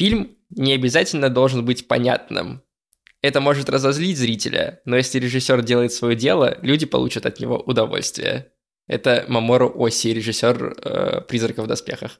Фильм не обязательно должен быть понятным. Это может разозлить зрителя, но если режиссер делает свое дело, люди получат от него удовольствие. Это Мамору Оси, режиссер э, «Призрака в доспехах».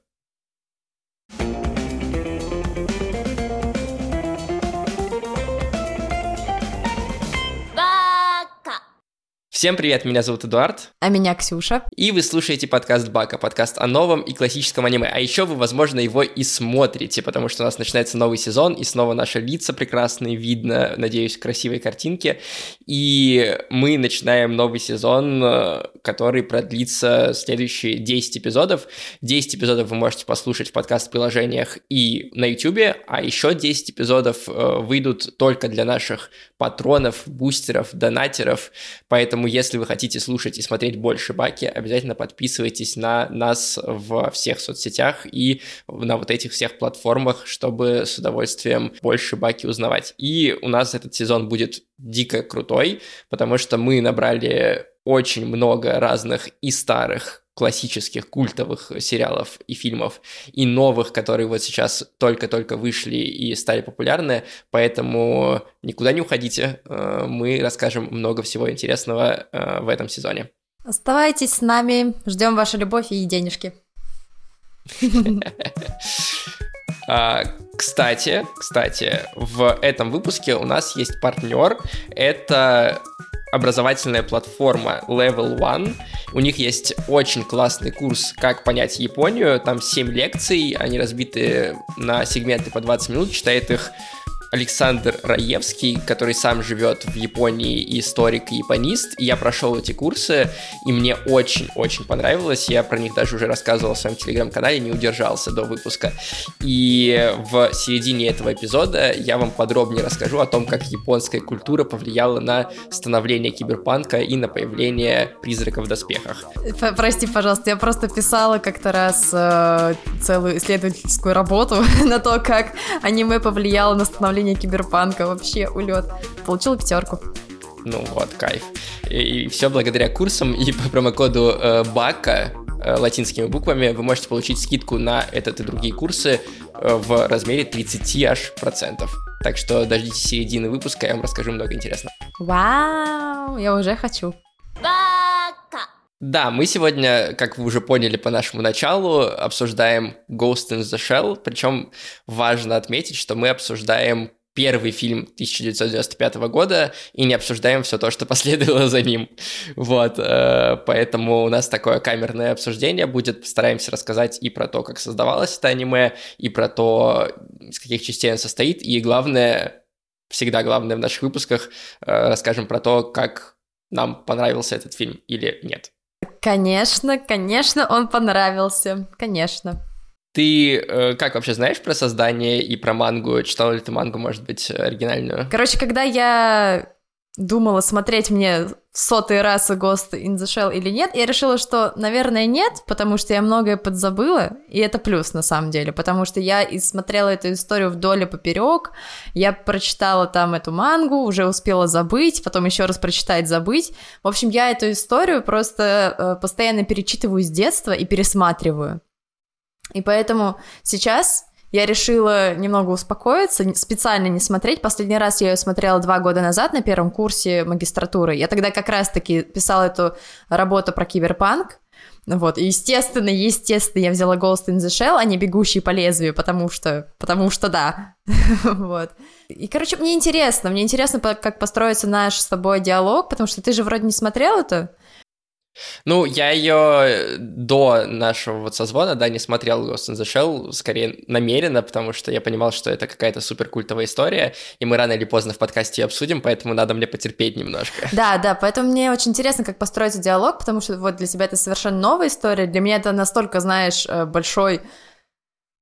Всем привет, меня зовут Эдуард. А меня Ксюша. И вы слушаете подкаст Бака, подкаст о новом и классическом аниме. А еще вы, возможно, его и смотрите, потому что у нас начинается новый сезон, и снова наши лица прекрасные, видно, надеюсь, красивые картинки. И мы начинаем новый сезон, э, который продлится следующие 10 эпизодов. 10 эпизодов вы можете послушать в подкаст-приложениях и на YouTube, а еще 10 эпизодов э, выйдут только для наших патронов, бустеров, донатеров, поэтому если вы хотите слушать и смотреть больше Баки, обязательно подписывайтесь на нас во всех соцсетях и на вот этих всех платформах, чтобы с удовольствием больше Баки узнавать. И у нас этот сезон будет дико крутой, потому что мы набрали очень много разных и старых классических культовых сериалов и фильмов, и новых, которые вот сейчас только-только вышли и стали популярны, поэтому никуда не уходите, э, мы расскажем много всего интересного э, в этом сезоне. Оставайтесь с нами, ждем вашу любовь и денежки. А, кстати, кстати, в этом выпуске у нас есть партнер. Это образовательная платформа Level One. У них есть очень классный курс «Как понять Японию». Там 7 лекций, они разбиты на сегменты по 20 минут, читает их Александр Раевский, который сам живет в Японии, историк и японист. И я прошел эти курсы, и мне очень-очень понравилось. Я про них даже уже рассказывал в своем телеграм-канале, не удержался до выпуска. И в середине этого эпизода я вам подробнее расскажу о том, как японская культура повлияла на становление киберпанка и на появление призраков в доспехах. Прости, пожалуйста, я просто писала как-то раз э, целую исследовательскую работу на то, как аниме повлияло на становление обновление киберпанка, вообще улет. Получила пятерку. Ну вот, кайф. И, и все благодаря курсам и по промокоду э, БАКа э, латинскими буквами вы можете получить скидку на этот и другие курсы э, в размере 30 аж процентов. Так что дождитесь середины выпуска, я вам расскажу много интересного. Вау, я уже хочу. Да, мы сегодня, как вы уже поняли по нашему началу, обсуждаем Ghost in the Shell, причем важно отметить, что мы обсуждаем первый фильм 1995 года и не обсуждаем все то, что последовало за ним. Вот, э, поэтому у нас такое камерное обсуждение будет. Постараемся рассказать и про то, как создавалось это аниме, и про то, из каких частей оно состоит, и главное, всегда главное в наших выпусках, э, расскажем про то, как нам понравился этот фильм или нет. Конечно, конечно, он понравился, конечно. Ты э, как вообще знаешь про создание и про мангу? Читала ли ты мангу, может быть, оригинальную? Короче, когда я думала, смотреть мне в сотый раз Ghost in the Shell или нет, я решила, что, наверное, нет, потому что я многое подзабыла, и это плюс на самом деле, потому что я и смотрела эту историю вдоль и поперек, я прочитала там эту мангу, уже успела забыть, потом еще раз прочитать, забыть. В общем, я эту историю просто э, постоянно перечитываю с детства и пересматриваю. И поэтому сейчас я решила немного успокоиться, специально не смотреть. Последний раз я ее смотрела два года назад на первом курсе магистратуры. Я тогда как раз-таки писала эту работу про киберпанк. Вот, естественно, естественно, я взяла Ghost in the Shell, а не Бегущий по лезвию, потому что, потому что да, вот. И, короче, мне интересно, мне интересно, как построится наш с тобой диалог, потому что ты же вроде не смотрел это, ну, я ее до нашего вот созвона, да, не смотрел Ghost in the Shell, скорее намеренно, потому что я понимал, что это какая-то супер культовая история, и мы рано или поздно в подкасте ее обсудим, поэтому надо мне потерпеть немножко. Да, да, поэтому мне очень интересно, как построить диалог, потому что вот для тебя это совершенно новая история, для меня это настолько, знаешь, э, большой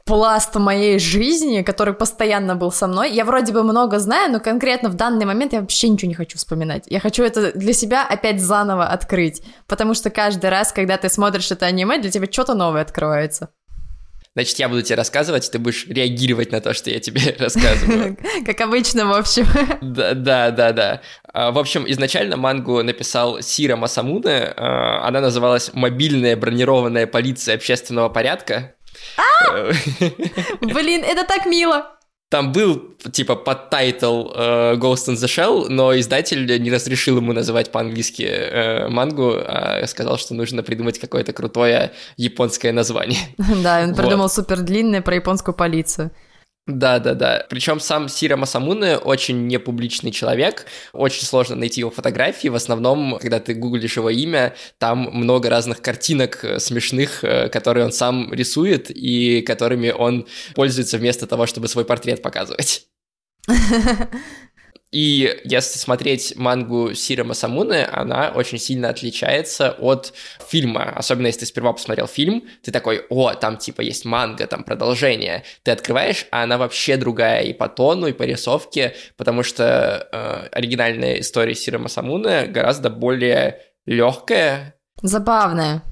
пласт моей жизни, который постоянно был со мной. Я вроде бы много знаю, но конкретно в данный момент я вообще ничего не хочу вспоминать. Я хочу это для себя опять заново открыть, потому что каждый раз, когда ты смотришь это аниме, для тебя что-то новое открывается. Значит, я буду тебе рассказывать, ты будешь реагировать на то, что я тебе рассказываю. Как обычно, в общем. Да, да, да, да. А, в общем, изначально мангу написал Сира Масамуне. А, она называлась «Мобильная бронированная полиция общественного порядка». А! Блин, это так мило! Там был, типа, подтайтл э, Ghost in the Shell, но издатель не разрешил ему называть по-английски э, мангу, а сказал, что нужно придумать какое-то крутое японское название. Да, он придумал супер длинное про японскую полицию. Да, да, да. Причем сам Сира Масамуне очень непубличный человек. Очень сложно найти его фотографии. В основном, когда ты гуглишь его имя, там много разных картинок э, смешных, э, которые он сам рисует и которыми он пользуется вместо того, чтобы свой портрет показывать. И если смотреть мангу Сира Масамуны, она очень сильно отличается от фильма. Особенно если ты сперва посмотрел фильм, ты такой, о, там типа есть манга, там продолжение. Ты открываешь, а она вообще другая и по тону, и по рисовке, потому что э, оригинальная история Сира Масамуны гораздо более легкая. Забавная.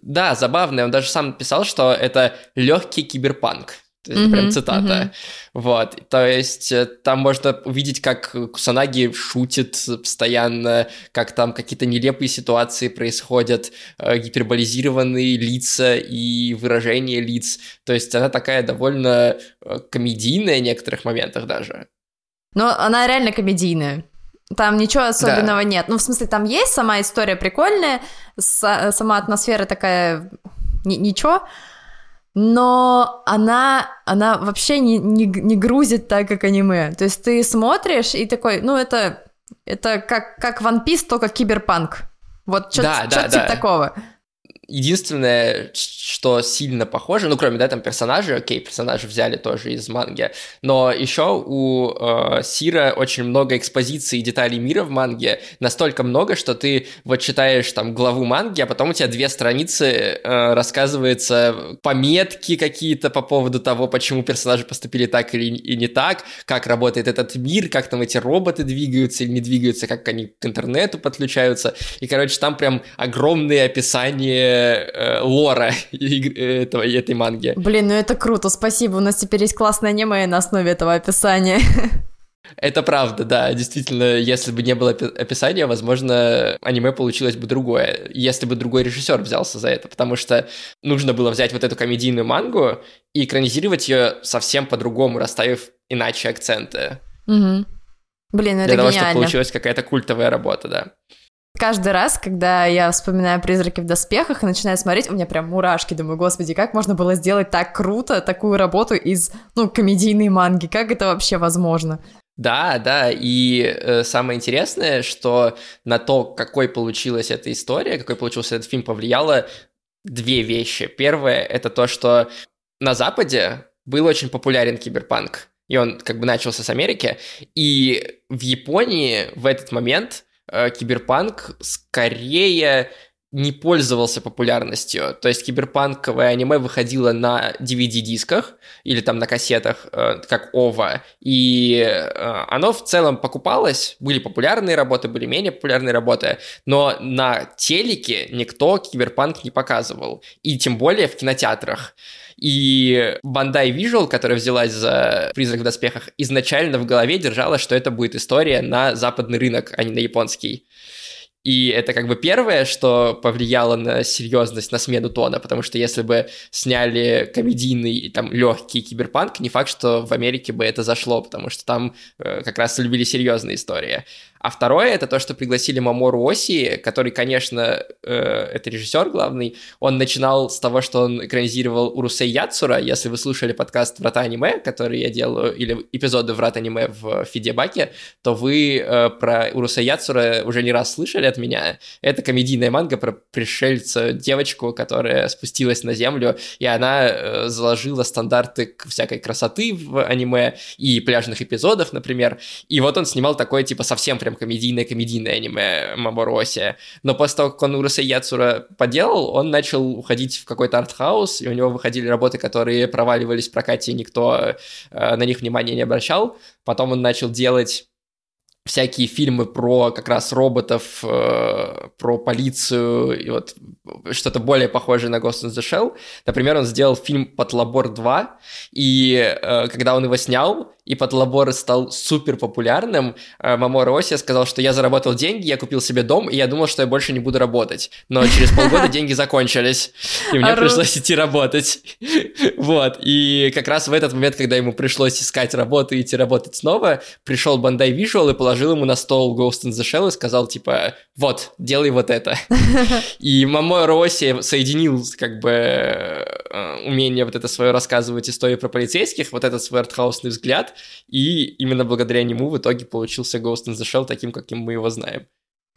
Да, забавная. Он даже сам писал, что это легкий киберпанк. Mm-hmm, прям цитата. Mm-hmm. Вот. То есть э, там можно увидеть, как Кусанаги шутит постоянно, как там какие-то нелепые ситуации происходят, э, гиперболизированные лица и выражения лиц. То есть она такая довольно э, комедийная в некоторых моментах даже. Но она реально комедийная. Там ничего особенного да. нет. Ну, в смысле, там есть сама история прикольная, сама атмосфера такая... Ничего но она, она вообще не, не, не грузит так, как аниме. То есть ты смотришь и такой, ну это, это как, как One Piece, только киберпанк. Вот что-то да, да, типа да. такого. Единственное, что сильно похоже, ну, кроме, да, там персонажей, окей, персонажи взяли тоже из манги, но еще у э, Сира очень много экспозиций и деталей мира в манге, настолько много, что ты вот читаешь там главу манги, а потом у тебя две страницы э, рассказывается пометки какие-то по поводу того, почему персонажи поступили так или и не так, как работает этот мир, как там эти роботы двигаются или не двигаются, как они к интернету подключаются, и, короче, там прям огромные описания э, лора этого, этой манги. Блин, ну это круто, спасибо. У нас теперь есть классное аниме на основе этого описания. Это правда, да. Действительно, если бы не было описания, возможно, аниме получилось бы другое, если бы другой режиссер взялся за это, потому что нужно было взять вот эту комедийную мангу и экранизировать ее совсем по-другому, расставив иначе акценты. Угу. Блин, ну это Для того, чтобы получилась какая-то культовая работа, да. Каждый раз, когда я вспоминаю «Призраки в доспехах» и начинаю смотреть, у меня прям мурашки. Думаю, господи, как можно было сделать так круто такую работу из, ну, комедийной манги? Как это вообще возможно? Да, да, и э, самое интересное, что на то, какой получилась эта история, какой получился этот фильм, повлияло две вещи. Первое — это то, что на Западе был очень популярен киберпанк, и он как бы начался с Америки, и в Японии в этот момент киберпанк скорее не пользовался популярностью. То есть киберпанковое аниме выходило на DVD-дисках или там на кассетах, э, как ОВА, и э, оно в целом покупалось, были популярные работы, были менее популярные работы, но на телеке никто киберпанк не показывал, и тем более в кинотеатрах. И Bandai Visual, которая взялась за «Призрак в доспехах», изначально в голове держала, что это будет история на западный рынок, а не на японский. И это как бы первое, что повлияло на серьезность, на смену тона, потому что если бы сняли комедийный, там, легкий киберпанк, не факт, что в Америке бы это зашло, потому что там э, как раз любили серьезные истории. А второе это то, что пригласили Мамору Оси, который, конечно, э, это режиссер главный. Он начинал с того, что он экранизировал Урусей Яцура. Если вы слушали подкаст Врата аниме, который я делаю, или эпизоды Врат аниме в Фидебаке, то вы э, про Урусей Яцура уже не раз слышали от меня. Это комедийная манга про пришельца, девочку, которая спустилась на землю, и она э, заложила стандарты всякой красоты в аниме и пляжных эпизодов, например. И вот он снимал такое, типа, совсем прям комедийное-комедийное аниме Мамороси. Но после того, как он Уруса Яцура поделал, он начал уходить в какой-то артхаус, и у него выходили работы, которые проваливались в прокате, и никто э, на них внимания не обращал. Потом он начал делать всякие фильмы про как раз роботов, э, про полицию и вот что-то более похожее на Ghost in the Shell. Например, он сделал фильм «Потлабор 2», и э, когда он его снял, и под лаборы стал супер популярным, э, Мамора Оси сказал, что я заработал деньги, я купил себе дом, и я думал, что я больше не буду работать. Но через полгода деньги закончились, и мне пришлось идти работать. Вот, и как раз в этот момент, когда ему пришлось искать работу и идти работать снова, пришел Bandai Visual и положил ему на стол Ghost in the Shell и сказал, типа, вот, делай вот это. И Мамора Оси соединил, как бы, э, умение вот это свое рассказывать истории про полицейских, вот этот свой артхаусный взгляд, и именно благодаря нему в итоге получился Ghost in the Shell таким, каким мы его знаем.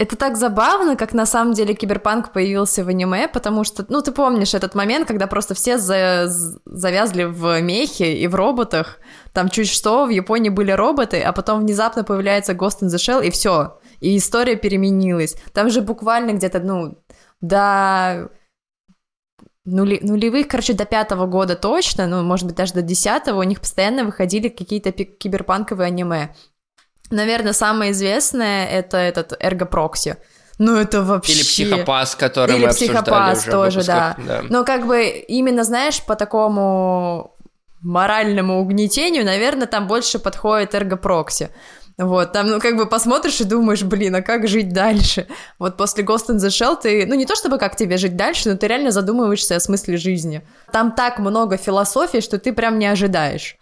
Это так забавно, как на самом деле киберпанк появился в аниме, потому что, ну, ты помнишь этот момент, когда просто все за завязли в мехе и в роботах, там чуть что, в Японии были роботы, а потом внезапно появляется Ghost in the Shell, и все, и история переменилась. Там же буквально где-то, ну, до нули, нулевых, короче, до пятого года точно, ну, может быть, даже до десятого у них постоянно выходили какие-то киберпанковые аниме. Наверное, самое известное — это этот Эргопрокси. Ну, это вообще... Или психопас, который Или мы психопас уже тоже, да. да. Но как бы именно, знаешь, по такому моральному угнетению, наверное, там больше подходит эргопрокси. Вот, там, ну, как бы посмотришь и думаешь, блин, а как жить дальше? Вот после Ghost in the Shell ты, ну, не то чтобы как тебе жить дальше, но ты реально задумываешься о смысле жизни. Там так много философии, что ты прям не ожидаешь.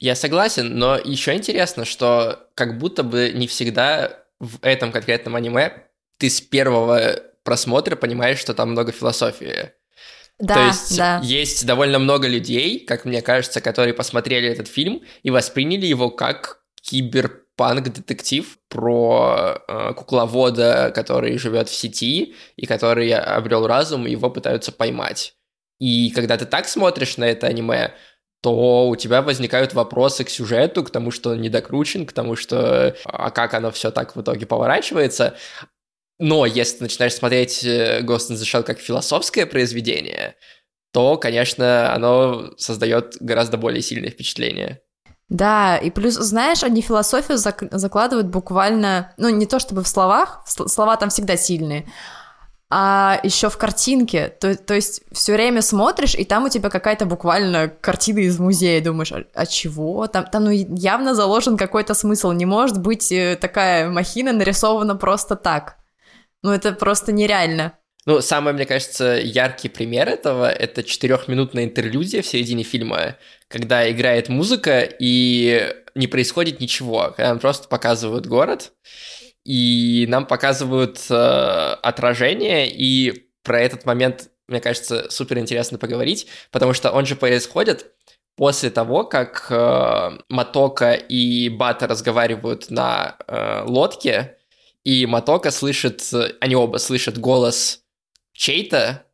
Я согласен, но еще интересно, что как будто бы не всегда в этом конкретном аниме ты с первого просмотра понимаешь, что там много философии. Да, То есть да. есть довольно много людей, как мне кажется, которые посмотрели этот фильм и восприняли его как кибер панк-детектив про э, кукловода, который живет в сети и который обрел разум, и его пытаются поймать. И когда ты так смотришь на это аниме, то у тебя возникают вопросы к сюжету, к тому, что он недокручен, к тому, что а как оно все так в итоге поворачивается. Но если ты начинаешь смотреть э, Ghost in the Shell как философское произведение, то, конечно, оно создает гораздо более сильное впечатление. Да, и плюс, знаешь, они философию зак- закладывают буквально, ну, не то чтобы в словах, слова там всегда сильные, а еще в картинке. То, то есть все время смотришь, и там у тебя какая-то буквально картина из музея. Думаешь, а, а чего? Там, там ну, явно заложен какой-то смысл. Не может быть э, такая махина нарисована просто так. Ну, это просто нереально. Ну, самый, мне кажется, яркий пример этого — это четырехминутная интерлюдия в середине фильма, когда играет музыка и не происходит ничего, когда нам просто показывают город, и нам показывают э, отражение, и про этот момент, мне кажется, супер интересно поговорить, потому что он же происходит после того, как э, Матока и Бата разговаривают на э, лодке, и Матока слышит, они оба слышат голос чей-то,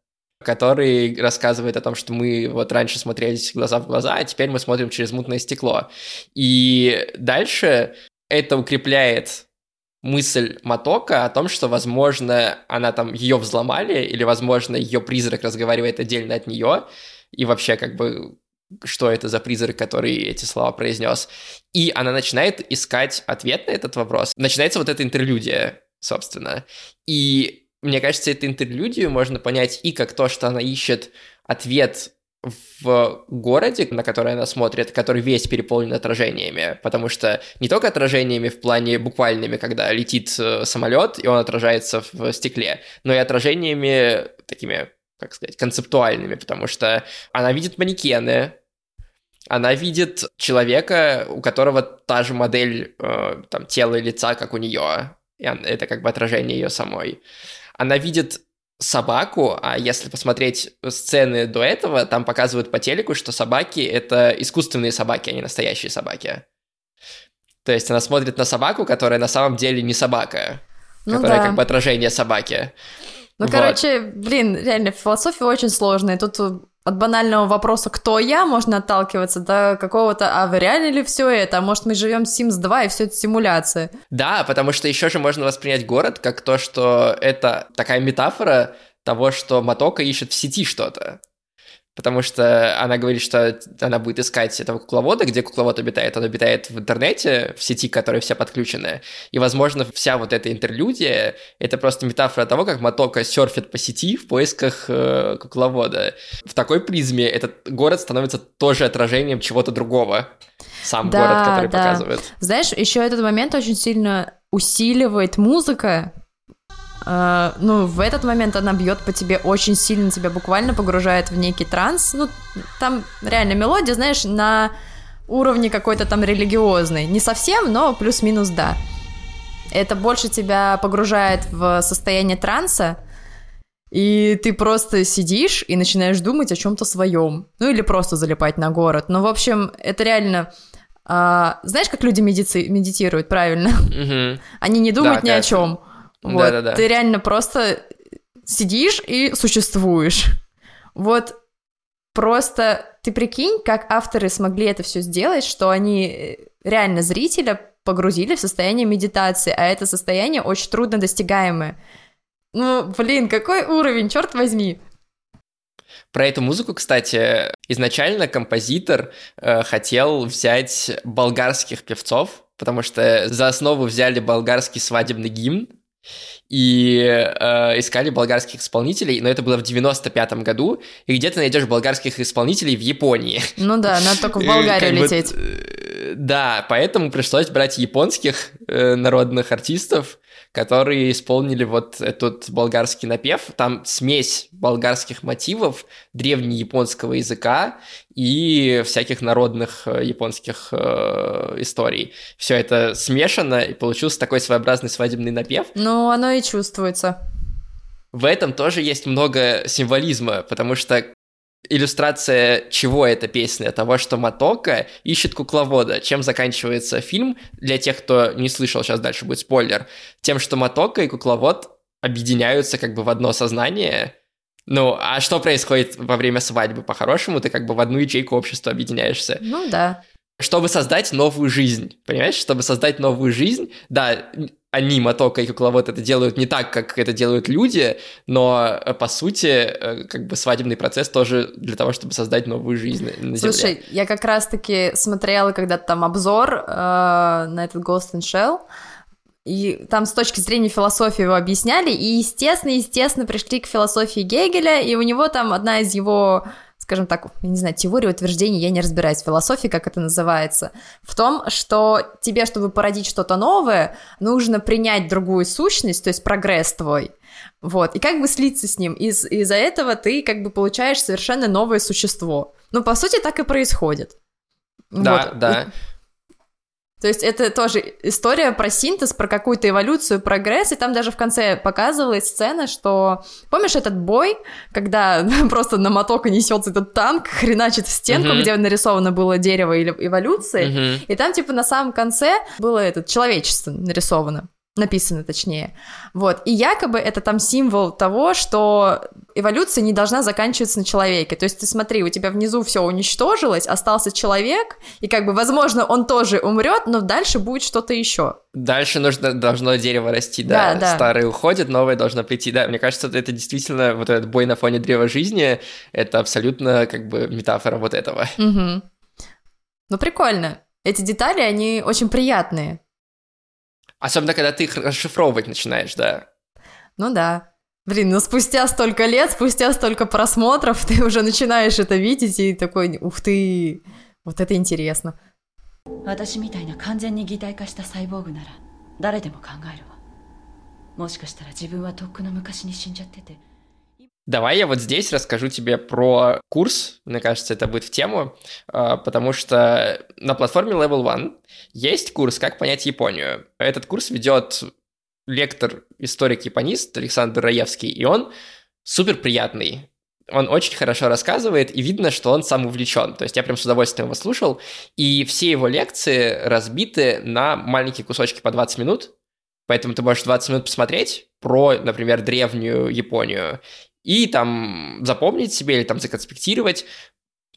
который рассказывает о том, что мы вот раньше смотрелись глаза в глаза, а теперь мы смотрим через мутное стекло. И дальше это укрепляет мысль Матока о том, что, возможно, она там ее взломали, или, возможно, ее призрак разговаривает отдельно от нее, и вообще, как бы, что это за призрак, который эти слова произнес. И она начинает искать ответ на этот вопрос. Начинается вот эта интерлюдия, собственно. И мне кажется, эту интерлюдию можно понять и как то, что она ищет ответ в городе, на который она смотрит, который весь переполнен отражениями, потому что не только отражениями в плане буквальными, когда летит э, самолет, и он отражается в стекле, но и отражениями такими, как сказать, концептуальными, потому что она видит манекены, она видит человека, у которого та же модель э, там, тела и лица, как у нее, и это как бы отражение ее самой она видит собаку, а если посмотреть сцены до этого, там показывают по телеку, что собаки — это искусственные собаки, а не настоящие собаки. То есть она смотрит на собаку, которая на самом деле не собака, ну которая да. как бы отражение собаки. Ну, вот. короче, блин, реально, философия очень сложная. Тут от банального вопроса «кто я?» можно отталкиваться до какого-то «а вы реально ли все это? А может, мы живем в Sims 2 и все это симуляция?» Да, потому что еще же можно воспринять город как то, что это такая метафора того, что Матока ищет в сети что-то потому что она говорит, что она будет искать этого кукловода, где кукловод обитает. Он обитает в интернете, в сети, которая вся подключенная. И, возможно, вся вот эта интерлюдия — это просто метафора того, как Матока серфит по сети в поисках э, кукловода. В такой призме этот город становится тоже отражением чего-то другого. сам Да, город, который да. показывает. Знаешь, еще этот момент очень сильно усиливает музыка. Э, ну, в этот момент она бьет по тебе очень сильно, тебя буквально погружает в некий транс. Ну, там реально мелодия, знаешь, на уровне какой-то там религиозной. Не совсем, но плюс-минус да. Это больше тебя погружает в состояние транса, и ты просто сидишь и начинаешь думать о чем-то своем. Ну или просто залипать на город. Ну, в общем, это реально... а, знаешь, как люди медици- медитируют, правильно? Мгм. Они не думают Да, ни о конечно. чем. Вот. Да-да-да. Ты реально просто сидишь и существуешь. Вот просто ты прикинь, как авторы смогли это все сделать, что они э, реально зрителя погрузили в состояние медитации, а это состояние очень трудно достигаемое. Ну, блин, какой уровень, черт возьми. Про эту музыку, кстати, изначально композитор э, хотел взять болгарских певцов, потому что за основу взяли болгарский свадебный гимн и э, искали болгарских исполнителей, но это было в 95-м году, и где ты найдешь болгарских исполнителей в Японии? Ну да, надо только в Болгарию бы, лететь. э, Да, поэтому пришлось брать японских э, народных артистов, которые исполнили вот этот болгарский напев. Там смесь болгарских мотивов, древнеяпонского языка и всяких народных э, японских э, историй. Все это смешано, и получился такой своеобразный свадебный напев. Ну, оно и чувствуется. В этом тоже есть много символизма, потому что иллюстрация чего эта песня? Того, что Матока ищет кукловода. Чем заканчивается фильм? Для тех, кто не слышал, сейчас дальше будет спойлер. Тем, что Матока и кукловод объединяются как бы в одно сознание. Ну, а что происходит во время свадьбы? По-хорошему, ты как бы в одну ячейку общества объединяешься Ну да. чтобы создать новую жизнь, понимаешь? Чтобы создать новую жизнь, да, они, Матока и Кукловод, это делают не так, как это делают люди, но, э, по сути, э, как бы свадебный процесс тоже для того, чтобы создать новую жизнь на- Земле. Слушай, я как раз-таки смотрела когда-то там обзор э, на этот Ghost in Shell, и там с точки зрения философии его объясняли, и, естественно, естественно, пришли к философии Гегеля, и у него там одна из его скажем так, я не знаю, теории утверждений, я не разбираюсь в философии, как это называется, в том, что тебе, чтобы породить что-то новое, нужно принять другую сущность, то есть прогресс твой, вот, и как бы слиться с ним. Из- из-за этого ты как бы получаешь совершенно новое существо. Ну, по сути, так и происходит. Да, Вот. да. То есть это тоже история про синтез, про какую-то эволюцию, прогресс, и там даже в конце показывалась сцена, что... Помнишь этот бой, когда просто на мотока несется этот танк, хреначит в стенку, Мгм. где нарисовано было дерево или эволюции, Мгм. и там, типа, на самом конце было это человечество нарисовано. Написано, точнее. Вот. И якобы это там символ того, что эволюция не должна заканчиваться на человеке. То есть ты смотри, у тебя внизу все уничтожилось, остался человек, и как бы, возможно, он тоже умрет, но дальше будет что-то еще. Дальше нужно, должно дерево расти, да. Да, да. Старое уходит, новое должно прийти. Да, мне кажется, это действительно, вот этот бой на фоне древа жизни, это абсолютно как бы метафора вот этого. Мгм. Ну, прикольно. Эти детали, они очень приятные. Особенно, когда ты их расшифровывать начинаешь, да. Ну да. Блин, ну спустя столько лет, спустя столько просмотров, ты уже начинаешь это видеть и такой, ух ты, вот это интересно. 私みたいな完全に擬態化したサイボーグなら誰でも考えるわもしかしたら自分はとっくの昔に死んじゃってて Давай я вот здесь расскажу тебе про курс, мне кажется, это будет в тему, а, потому что на платформе Level One есть курс «Как понять Японию». Этот курс ведет лектор, историк-японист Александр Раевский, и он супер приятный. Он очень хорошо рассказывает, и видно, что он сам увлечен. То есть я прям с удовольствием его слушал, и все его лекции разбиты на маленькие кусочки по 20 минут, поэтому ты можешь 20 минут посмотреть про, например, древнюю Японию, и там запомнить себе или там законспектировать,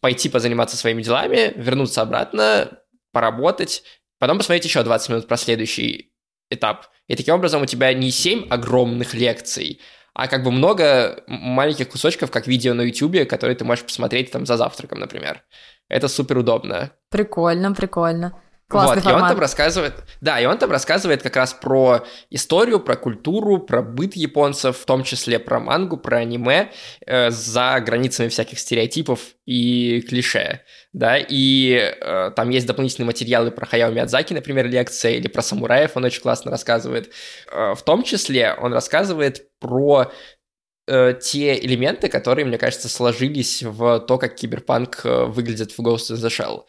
пойти позаниматься своими делами, вернуться обратно, поработать, потом посмотреть еще 20 минут про следующий этап. И таким образом у тебя не 7 огромных лекций, а как бы много маленьких кусочков, как видео на YouTube, которые ты можешь посмотреть там за завтраком, например. Это супер удобно. Прикольно, прикольно. Классный вот, формат. и он там рассказывает, да, и он там рассказывает как раз про историю, про культуру, про быт японцев, в том числе про мангу, про аниме, э, за границами всяких стереотипов и клише, да, и э, там есть дополнительные материалы про Хаяо Миядзаки, например, лекция, или про самураев он очень классно рассказывает. Э, в том числе он рассказывает про э, те элементы, которые, мне кажется, сложились в то, как киберпанк э, выглядит в Ghost in the Shell.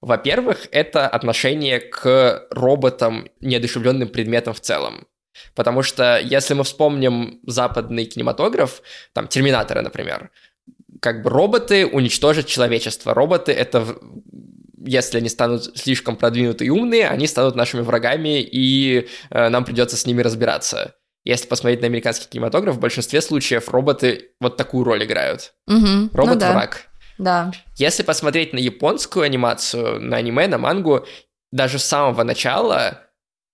Во-первых, это отношение к роботам, неодушевленным предметам в целом. Потому что если мы вспомним западный кинематограф, там Терминаторы, например, как бы роботы уничтожат человечество. Роботы это если они станут слишком продвинутые и умные, они станут нашими врагами, и э, нам придется с ними разбираться. Если посмотреть на американский кинематограф, в большинстве случаев роботы вот такую роль играют. Мгм. Ну да, Робот-враг. Да. Если посмотреть на японскую анимацию, на аниме, на мангу, даже с самого начала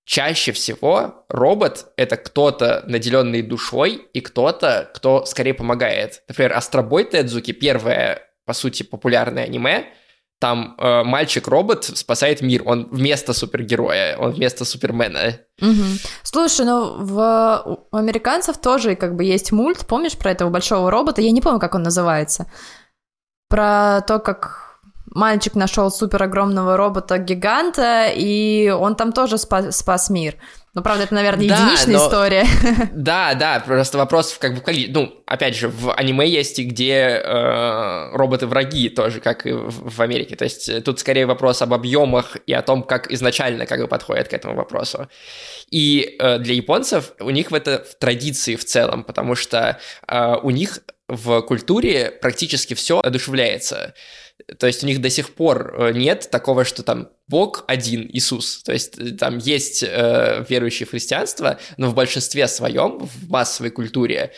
чаще всего робот — это кто-то, наделенный душой, и кто-то, кто скорее помогает. Например, Астробой Тедзуки, первое, по сути, популярное аниме, там э, мальчик-робот спасает мир, он вместо супергероя, он вместо супермена. Мгм. Слушай, ну в у американцев тоже как бы есть мульт, помнишь про этого большого робота? Я не помню, как он называется. Про то, как мальчик нашел супер огромного робота-гиганта, и он там тоже спас, спас мир. Ну, правда, это, наверное, Да, единичная но- история. Да, да, просто вопрос как бы ну, опять же, в аниме есть и где э, роботы враги тоже, как и в, в Америке. То есть э, тут скорее вопрос об объемах и о том, как изначально как бы подходят к этому вопросу. И э, для японцев у них в это в традиции в целом, потому что э, у них в культуре практически все одушевляется. То есть у них до сих пор э, нет такого, что там Бог один, Иисус. То есть э, там есть э, верующие в христианство, но в большинстве своем, в массовой культуре,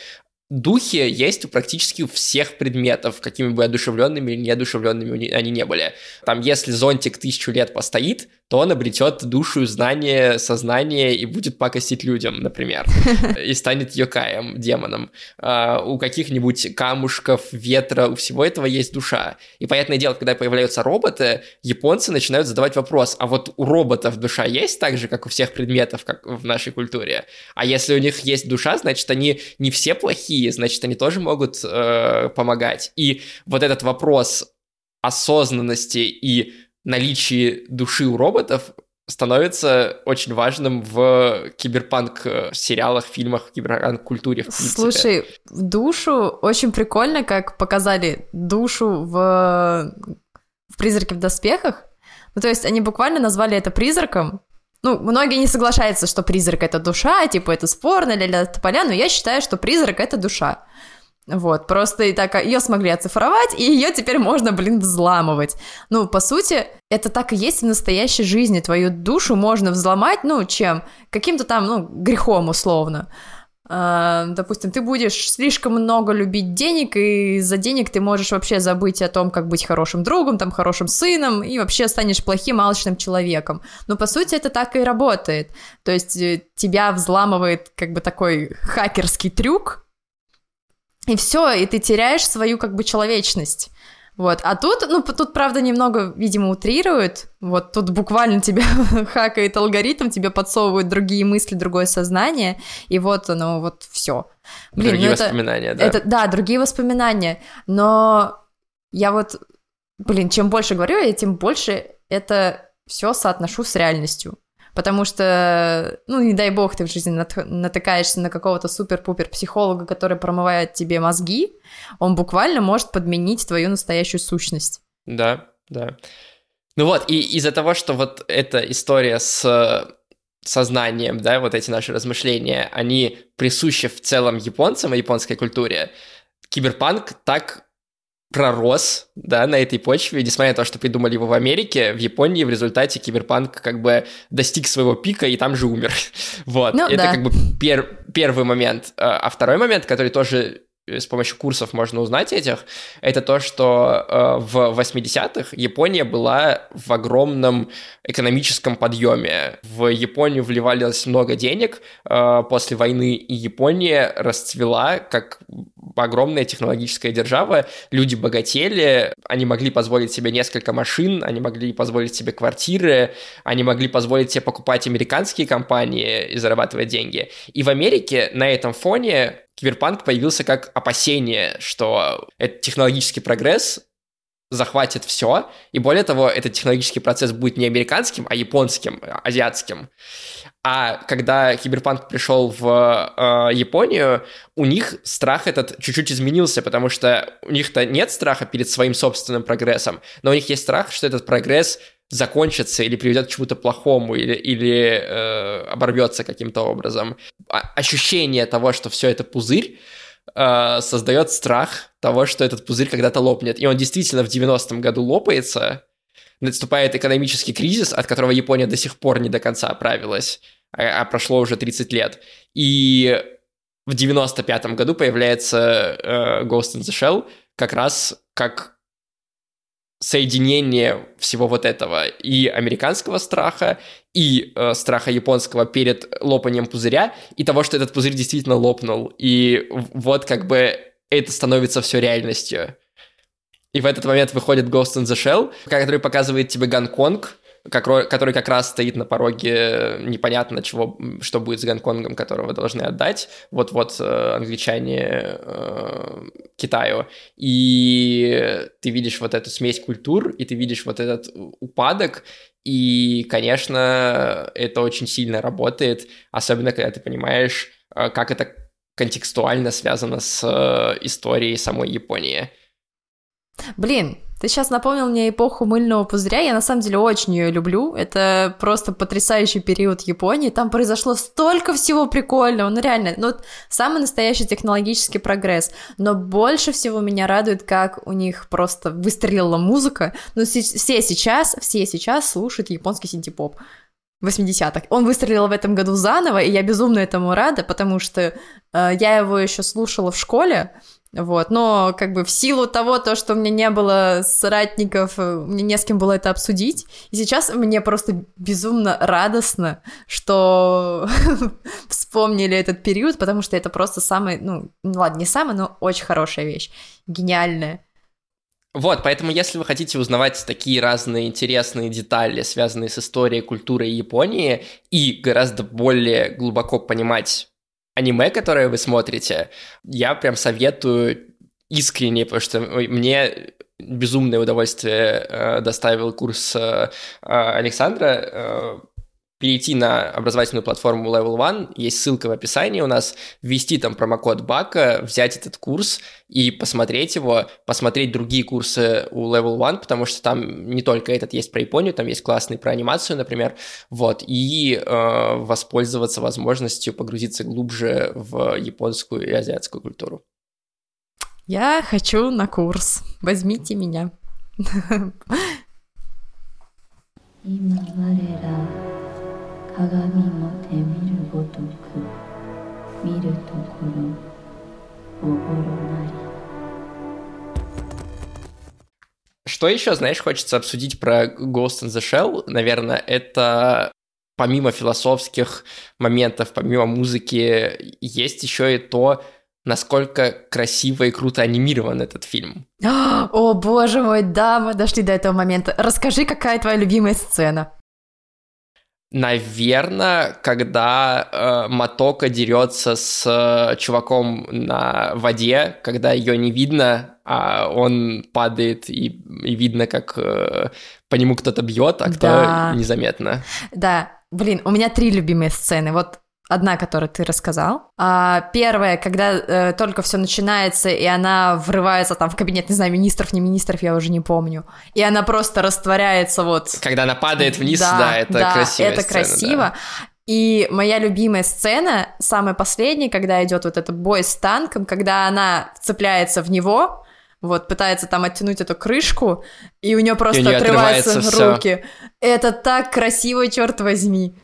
духи есть у практически всех предметов, какими бы одушевленными или неодушевленными они не были. Там, если зонтик тысячу лет постоит, то он обретет душу, знание, сознание и будет пакостить людям, например, и станет йокаем, демоном. А, у каких-нибудь камушков, ветра, у всего этого есть душа. И понятное дело, когда появляются роботы, японцы начинают задавать вопрос, а вот у роботов душа есть так же, как у всех предметов, как в нашей культуре? А если у них есть душа, значит, они не все плохие, значит, они тоже могут э, помогать. И вот этот вопрос осознанности и наличии души у роботов становится очень важным в киберпанк сериалах, фильмах, киберпанк культуре. Слушай, душу очень прикольно, как показали душу в, в «Призраке в доспехах». Ну, то есть они буквально назвали это призраком. Ну, многие не соглашаются, что призрак — это душа, типа это спорно, ля-ля тополя, но я считаю, что призрак — это душа. Вот, просто и так ее смогли оцифровать, и ее теперь можно, блин, взламывать. Ну, по сути, это так и есть в настоящей жизни. Твою душу можно взломать, ну, чем? Каким-то там, ну, грехом условно. А, допустим, ты будешь слишком много любить денег, и за денег ты можешь вообще забыть о том, как быть хорошим другом, там, хорошим сыном, и вообще станешь плохим, алчным человеком. Но, по сути, это так и работает. То есть э, тебя взламывает как бы такой хакерский трюк, и все, и ты теряешь свою как бы человечность. Вот, а тут, ну, тут, правда, немного, видимо, утрируют. Вот тут буквально тебя хакает алгоритм, тебе подсовывают другие мысли, другое сознание, и вот оно, вот все. Блин, Другие ну это, воспоминания, да. это, да, другие воспоминания. Но я вот, блин, чем больше говорю, я тем больше это все соотношу с реальностью. Потому что, ну, не дай бог, ты в жизни нат- натыкаешься на какого-то супер-пупер психолога, который промывает тебе мозги, он буквально может подменить твою настоящую сущность. Да, да. Ну вот, и из-за того, что вот эта история с э, сознанием, да, вот эти наши размышления, они присущи в целом японцам и японской культуре, киберпанк так пророс, да, на этой почве, несмотря на то, что придумали его в Америке, в Японии в результате киберпанк как бы достиг своего пика и там же умер. вот, Ну, это да. как бы пер- первый момент. А а второй момент, который тоже с помощью курсов можно узнать этих, это то, что э, в 80-х Япония была в огромном экономическом подъеме. В Японию вливалось много денег э, после войны, и Япония расцвела как огромная технологическая держава. Люди богатели, они могли позволить себе несколько машин, они могли позволить себе квартиры, они могли позволить себе покупать американские компании и зарабатывать деньги. И в Америке на этом фоне киберпанк появился как опасение, что этот технологический прогресс захватит все, и более того, этот технологический процесс будет не американским, а японским, азиатским. А когда Киберпанк пришел в э, Японию, у них страх этот чуть-чуть изменился, потому что у них-то нет страха перед своим собственным прогрессом, но у них есть страх, что этот прогресс закончится или приведет к чему-то плохому, или, или э, оборвется каким-то образом. А, ощущение того, что все это пузырь, э, создает страх того, что этот пузырь когда-то лопнет. И он действительно в 90-м году лопается, наступает экономический кризис, от которого Япония до сих пор не до конца оправилась, а, а прошло уже 30 лет. И в 95-м году появляется э, Ghost in the Shell как раз как соединение всего вот этого и американского страха, и э, страха японского перед лопанием пузыря, и того, что этот пузырь действительно лопнул. И вот как бы это становится все реальностью. И в этот момент выходит Ghost in the Shell, который показывает тебе Гонконг, который как раз стоит на пороге непонятно чего, что будет с Гонконгом, которого должны отдать. Вот-вот э, англичане э, Китаю. И ты видишь вот эту смесь культур, и ты видишь вот этот упадок, и, конечно, это очень сильно работает, особенно когда ты понимаешь, э, как это контекстуально связано с историей самой Японии. Блин, ты сейчас напомнил мне эпоху мыльного пузыря. Я на самом деле очень ее люблю. Это просто потрясающий период Японии. Там произошло столько всего прикольного. Ну реально, ну самый настоящий технологический прогресс. Но больше всего меня радует, как у них просто выстрелила музыка. Ну все сейчас, все сейчас слушают японский синтепоп. 80-х. Он выстрелил в этом году заново, и я безумно этому рада, потому что э, я его еще слушала в школе, вот, но как бы в силу того, то, что у меня не было соратников, э, мне не с кем было это обсудить, и сейчас мне просто безумно радостно, что вспомнили этот период, потому что это просто самый, ну, ну ладно, не самый, но очень хорошая вещь, гениальная. Вот, поэтому если вы хотите узнавать такие разные интересные детали, связанные с историей, культурой Японии, и гораздо более глубоко понимать аниме, которое вы смотрите, я прям советую искренне, потому что мне безумное удовольствие э, доставил курс э, Александра э, перейти на образовательную платформу Level One, есть ссылка в описании у нас, ввести там промокод Бака, взять этот курс и посмотреть его, посмотреть другие курсы у Level One, потому что там не только этот есть про Японию, там есть классный про анимацию, например, вот, и э, воспользоваться возможностью погрузиться глубже в японскую и азиатскую культуру. Я хочу на курс. Возьмите меня. 今我ら 鏡もて見るごとく見るところおぼろなり Что еще, знаешь, хочется обсудить про Ghost in the Shell? Наверное, это помимо философских моментов, помимо музыки, есть еще и то, насколько красиво и круто анимирован этот фильм. О, боже мой, да, мы дошли до этого момента. Расскажи, какая твоя любимая сцена? Наверное, когда э, Матока дерется с э, чуваком на воде, когда ее не видно, а он падает и, и видно, как э, по нему кто-то бьет, а кто да. незаметно. Да, блин, у меня три любимые сцены. Вот Одна, которую ты рассказал. А первая, когда э, только все начинается, и она врывается там в кабинет, не знаю, министров, не министров, я уже не помню. И она просто растворяется вот. Когда она падает вниз, да, да это да, красиво. Это сцена, красиво. Да. И моя любимая сцена, самая последняя, когда идет вот этот бой с танком, когда она цепляется в него, вот, пытается там оттянуть эту крышку, и у нее просто у отрываются руки. Всё. Это так красиво, черт возьми.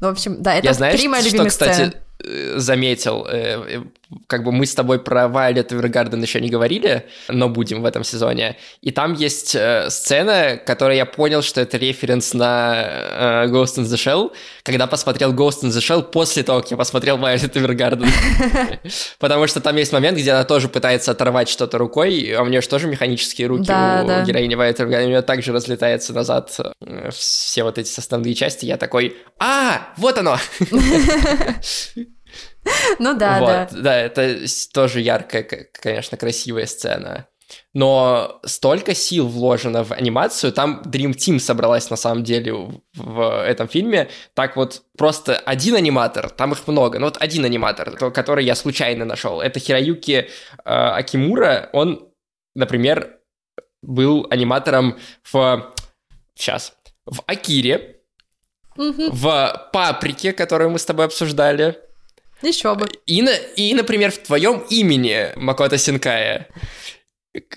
Ну, в общем, да, это Я, знаешь, три мои что, кстати, сцены. Э, заметил, э, как бы мы с тобой про Violet Evergarden еще не говорили, но будем в этом сезоне. И там есть э, сцена, которая я понял, что это референс на э, Ghost in the Shell, когда посмотрел Ghost in the Shell после того, как я посмотрел Violet Evergarden. Потому что там есть момент, где она тоже пытается оторвать что-то рукой, а у нее же тоже механические руки Да, у да. героини Violet Evergarden, у нее также разлетается назад э, все вот эти составные части. Я такой, а, вот оно! Ну да, да. вот, да, это тоже яркая, конечно, красивая сцена. Но столько сил вложено в анимацию, там Dream Team собралась на самом деле в, этом фильме. Так вот, просто один аниматор, там их много, но вот один аниматор, то- который я случайно нашел, это Хироюки э, Акимура. Он, например, был аниматором в... Сейчас. В Акире, Мгм. в Паприке, которую мы с тобой обсуждали, Еще бы. и, на- и, например, в твоем имени, Макото Синкая.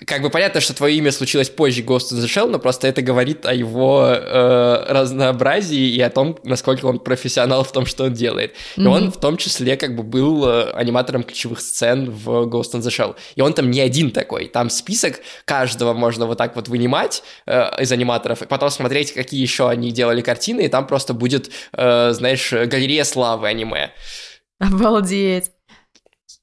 Как бы понятно, что твое имя случилось позже Ghost in the Shell, но просто это говорит о его э, разнообразии и о том, насколько он профессионал в том, что он делает. И Мгм. он в том числе как бы был э, аниматором ключевых сцен в Ghost in the Shell. И он там не один такой. Там список каждого можно вот так вот вынимать э, из аниматоров, и потом смотреть, какие еще они делали картины, и там просто будет, э, знаешь, галерея славы аниме. Обалдеть.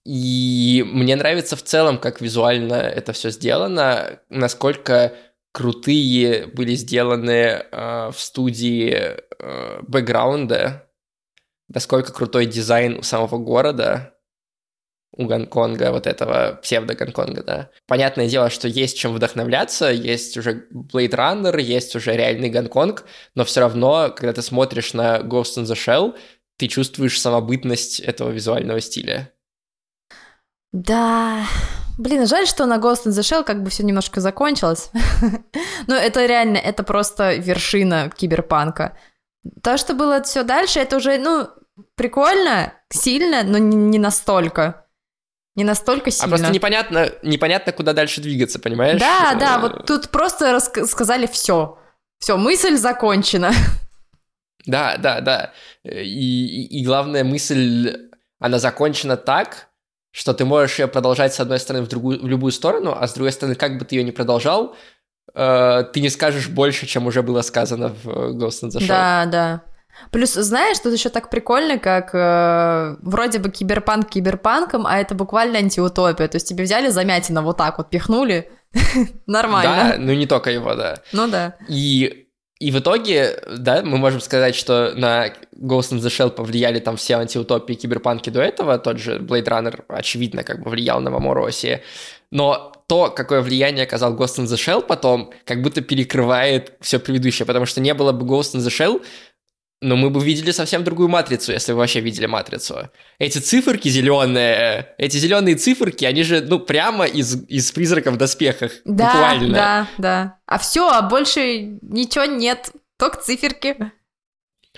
И мне нравится в целом, как визуально это все сделано, насколько крутые были сделаны э, в студии э, бэкграунда, насколько крутой дизайн у самого города, у Гонконга, вот этого псевдо-Гонконга, да. Понятное дело, что есть чем вдохновляться, есть уже Blade Runner, есть уже реальный Гонконг, но все равно, когда ты смотришь на Ghost in the Shell, ты чувствуешь самобытность этого визуального стиля. Да. Блин, жаль, что на Ghost in the Shell как бы все немножко закончилось. Но это реально, это просто вершина киберпанка. То, что было все дальше, это уже, ну, прикольно, сильно, но не, настолько. Не настолько А сильно. просто непонятно, непонятно, куда дальше двигаться, понимаешь? Да, Э, да, вот тут просто раска- сказали все. Все, мысль закончена. Да, да, да. И, и, и главная мысль, она закончена так, что ты можешь ее продолжать с одной стороны в, другую, в любую сторону, а с другой стороны, как бы ты ее ни продолжал, э, ты не скажешь больше, чем уже было сказано в э, Ghost in the Shell. Да, да. Плюс, знаешь, тут еще так прикольно, как э, вроде бы киберпанк киберпанком, а это буквально антиутопия. То есть тебе взяли замятина вот так вот, пихнули. Да, Нормально. ну не только его, да. Ну да. И, и в итоге, да, мы можем сказать, что на Ghost in the Shell повлияли там все антиутопии киберпанки до этого, тот же Blade Runner, очевидно, как бы влиял на Мамороси, но то, какое влияние оказал Ghost in the Shell потом, как будто перекрывает все предыдущее, потому что не было бы Ghost in the Shell, но мы бы видели совсем другую матрицу, если вы вообще видели матрицу. Эти циферки зеленые, эти зеленые циферки, они же, ну, прямо из, из призраков в доспехах. Да, буквально. да, да. А все, а больше ничего нет. Только циферки.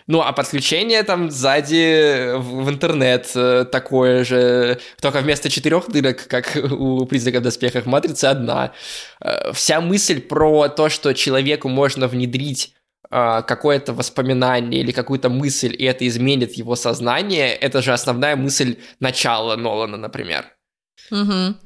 Ну, а подключение там сзади в, в интернет э, такое же, только вместо четырех дырок, как у призраков в доспехах матрицы, одна. Э, Вся мысль про то, что человеку можно внедрить какое-то воспоминание или какую-то мысль, и это изменит его сознание, это же основная мысль начала Нолана, например Мгм.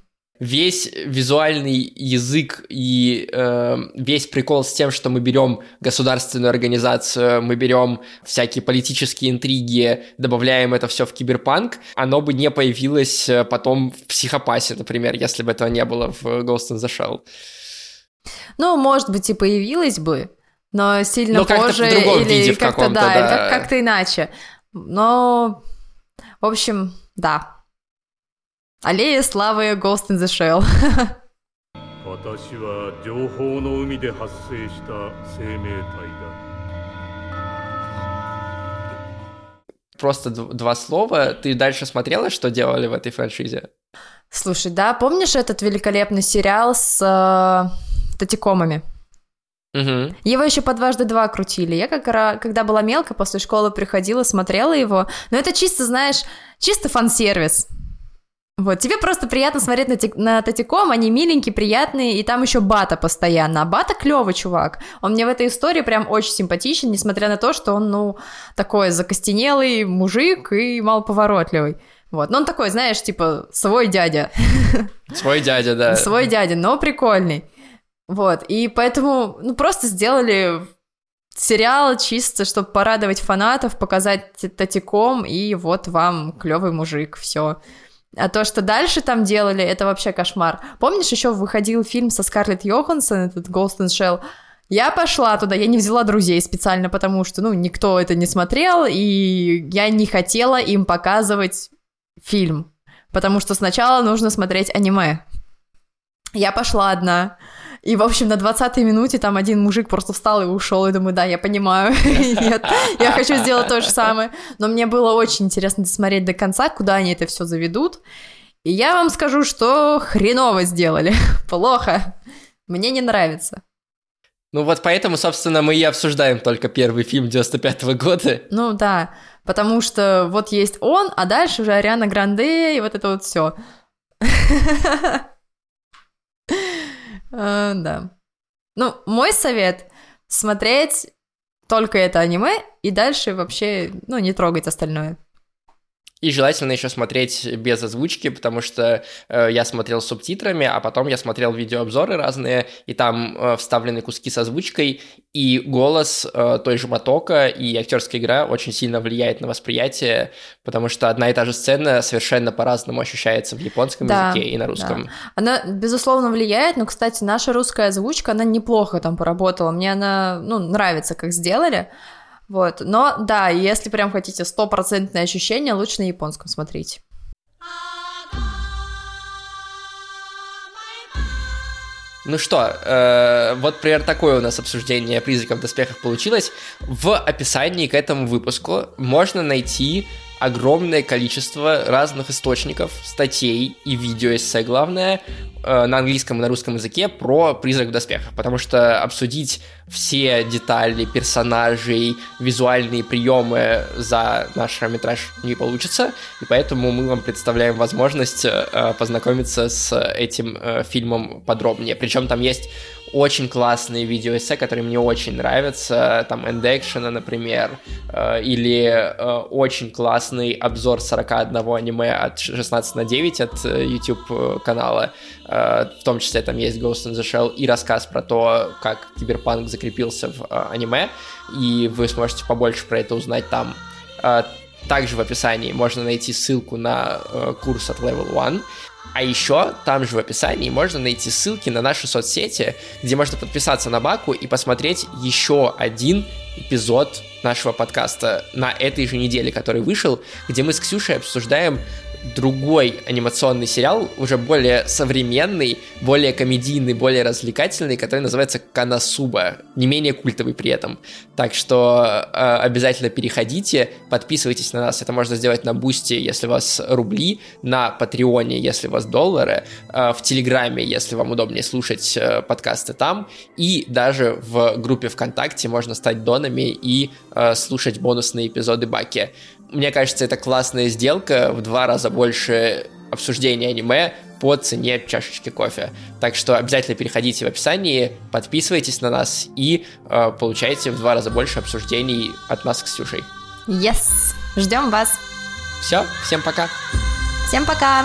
весь визуальный язык и э, весь прикол с тем, что мы берем государственную организацию, мы берем всякие политические интриги, добавляем это все в киберпанк, оно бы не появилось э, потом в психопасе, например, если бы этого не было в Ghost in the Shell. Ну, может быть, и появилась бы, но сильно Ну, как-то в позже другом или виде в как-то, каком-то, да, или да. как- как-то иначе. Но, в общем, да. Аллея славы Ghost in the Shell. 私は情報の海で発生した生命体だ Просто д- два слова. Ты дальше смотрела, что делали в этой франшизе? Слушай, да, помнишь этот великолепный сериал с э, татикомами? Угу. Его еще по дважды два крутили. Я как ра- когда была мелко, после школы приходила, смотрела его. Но это чисто, знаешь, чисто фан-сервис. Вот, тебе просто приятно смотреть на, тик- на Татиком, они миленькие, приятные, и там еще Бата постоянно. А Бата клевый чувак. Он мне в этой истории прям очень симпатичен, несмотря на то, что он, ну, такой закостенелый мужик и малоповоротливый. Вот, но он такой, знаешь, типа, свой дядя. Свой дядя, да. Свой дядя, но прикольный. Вот, и поэтому, ну, просто сделали сериал чисто, чтобы порадовать фанатов, показать Татиком, и вот вам клевый мужик, все. А то, что дальше там делали, это вообще кошмар. Помнишь, еще выходил фильм со Скарлетт Йоханссон, этот Ghost in Shell? Я пошла туда, я не взяла друзей специально, потому что, ну, никто это не смотрел, и я не хотела им показывать фильм, потому что сначала нужно смотреть аниме. Я пошла одна, и, в общем, на 20-й минуте там один мужик просто встал и ушел, и думаю, да, я понимаю, нет, я хочу сделать то же самое. Но мне было очень интересно досмотреть до конца, куда они это все заведут. И я вам скажу, что хреново сделали, плохо, мне не нравится. Ну вот поэтому, собственно, мы и обсуждаем только первый фильм 95-го года. Ну да, потому что вот есть он, а дальше уже Ариана Гранде и вот это вот все. Э, да. Ну, мой совет — смотреть только это аниме, и дальше вообще, ну, не трогать остальное. И желательно еще смотреть без озвучки, потому что э, я смотрел с субтитрами, а потом я смотрел видеообзоры разные, и там э, вставлены куски с озвучкой, и голос э, той же Матока и актерская игра очень сильно влияет на восприятие, потому что одна и та же сцена совершенно по-разному ощущается в японском да, языке и на русском. Да. Она, безусловно, влияет, но, кстати, наша русская озвучка, она неплохо там поработала. Мне она, ну, нравится, как сделали. Вот, но да, если прям хотите стопроцентное ощущение, лучше на японском смотреть. Ну что, э, вот, примерно, такое у нас обсуждение призраков в доспехах получилось. В описании к этому выпуску можно найти огромное количество разных источников, статей и видеоэссе, главное, э, на английском и на русском языке про «Призрак в доспехах», потому что обсудить все детали персонажей, визуальные приемы за наш метраж не получится, и поэтому мы вам представляем возможность э, познакомиться с этим э, фильмом подробнее. Причем там есть очень классные видеоэссе, которые мне очень нравятся, там End например, э, или э, очень классный обзор 41 аниме от 16 на 9 от э, YouTube канала, в том числе там есть Ghost in the Shell и рассказ про то, как киберпанк закрепился в аниме, и вы сможете побольше про это узнать там. Также в описании можно найти ссылку на курс от Level One. А еще там же в описании можно найти ссылки на наши соцсети, где можно подписаться на Баку и посмотреть еще один эпизод нашего подкаста на этой же неделе, который вышел, где мы с Ксюшей обсуждаем другой анимационный сериал, уже более современный, более комедийный, более развлекательный, который называется Коносуба, не менее культовый при этом. Так что э, обязательно переходите, подписывайтесь на нас. Это можно сделать на Boosty, если у вас рубли, на Патреоне, если у вас доллары, э, в Телеграме, если вам удобнее слушать э, подкасты там, и даже в группе ВКонтакте можно стать донами и э, слушать бонусные эпизоды Баки. Мне кажется, это классная сделка, в два раза больше обсуждения аниме по цене чашечки кофе. Так что обязательно переходите в описании, подписывайтесь на нас и э, получайте в два раза больше обсуждений от нас с Ксюшей. Yes! Ждем вас! Все, всем пока! Всем пока!